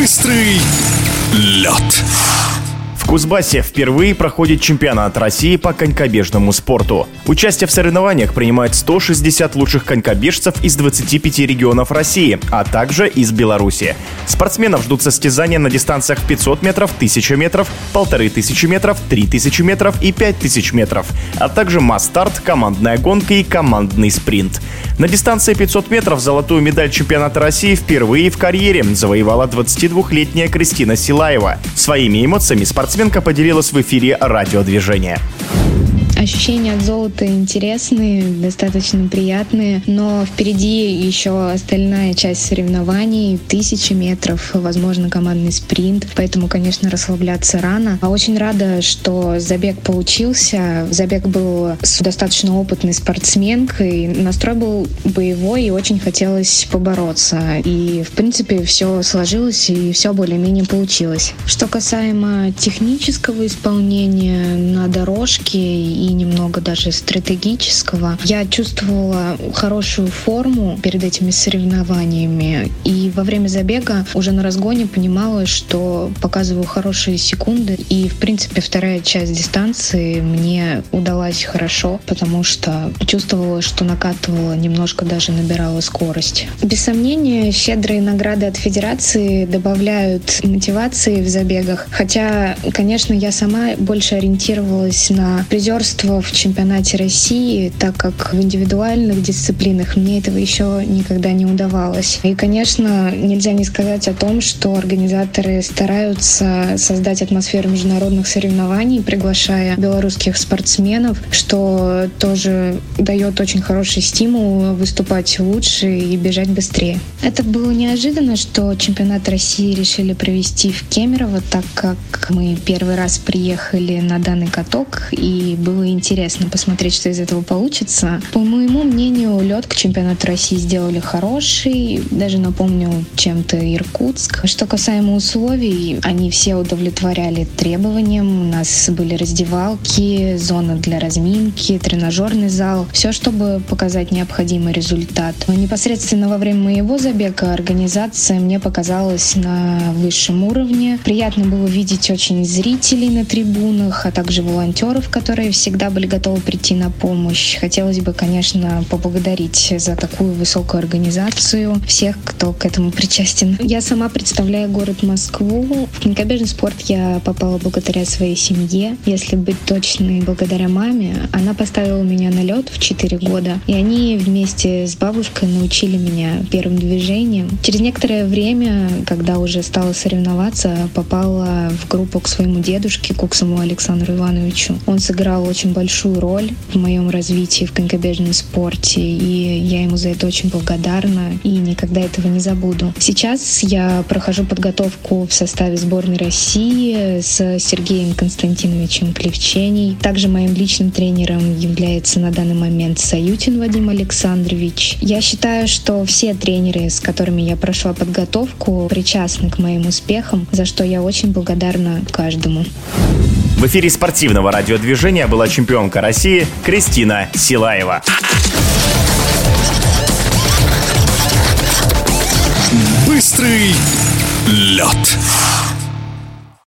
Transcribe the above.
Быстрый лед. Кузбассе впервые проходит чемпионат России по конькобежному спорту. Участие в соревнованиях принимает 160 лучших конькобежцев из 25 регионов России, а также из Беларуси. Спортсменов ждут состязания на дистанциях 500 метров, 1000 метров, 1500 метров, 3000 метров и 5000 метров, а также масс-старт, командная гонка и командный спринт. На дистанции 500 метров золотую медаль чемпионата России впервые в карьере завоевала 22-летняя Кристина Силаева. Своими эмоциями спортсмен Спортсменка поделилась в эфире радиодвижения. Ощущения от золота интересные, достаточно приятные, но впереди еще остальная часть соревнований, тысячи метров, возможно, командный спринт, поэтому, конечно, расслабляться рано. А очень рада, что забег получился. Забег был с достаточно опытной спортсменкой, настрой был боевой и очень хотелось побороться. И, в принципе, все сложилось и все более-менее получилось. Что касаемо технического исполнения на дорожке и немного даже стратегического. Я чувствовала хорошую форму перед этими соревнованиями. И во время забега уже на разгоне понимала, что показываю хорошие секунды. И, в принципе, вторая часть дистанции мне удалась хорошо, потому что чувствовала, что накатывала, немножко даже набирала скорость. Без сомнения, щедрые награды от Федерации добавляют мотивации в забегах. Хотя, конечно, я сама больше ориентировалась на призерство чемпионство в чемпионате России, так как в индивидуальных дисциплинах мне этого еще никогда не удавалось. И, конечно, нельзя не сказать о том, что организаторы стараются создать атмосферу международных соревнований, приглашая белорусских спортсменов, что тоже дает очень хороший стимул выступать лучше и бежать быстрее. Это было неожиданно, что чемпионат России решили провести в Кемерово, так как мы первый раз приехали на данный каток, и было интересно посмотреть, что из этого получится. По моему мнению, лед к чемпионату России сделали хороший, даже напомню чем-то Иркутск. Что касаемо условий, они все удовлетворяли требованиям. У нас были раздевалки, зона для разминки, тренажерный зал. Все, чтобы показать необходимый результат. Но непосредственно во время моего забега организация мне показалась на высшем уровне. Приятно было видеть очень зрителей на трибунах, а также волонтеров, которые всегда всегда были готовы прийти на помощь. Хотелось бы, конечно, поблагодарить за такую высокую организацию всех, кто к этому причастен. Я сама представляю город Москву. В конькобежный спорт я попала благодаря своей семье. Если быть точной, благодаря маме. Она поставила меня на лед в 4 года. И они вместе с бабушкой научили меня первым движением. Через некоторое время, когда уже стала соревноваться, попала в группу к своему дедушке, Куксому Александру Ивановичу. Он сыграл очень очень большую роль в моем развитии в конькобежном спорте, и я ему за это очень благодарна и никогда этого не забуду. Сейчас я прохожу подготовку в составе сборной России с Сергеем Константиновичем Клевченей. Также моим личным тренером является на данный момент Саютин Вадим Александрович. Я считаю, что все тренеры, с которыми я прошла подготовку, причастны к моим успехам, за что я очень благодарна каждому. В эфире спортивного радиодвижения была чемпионка России Кристина Силаева. Быстрый лед.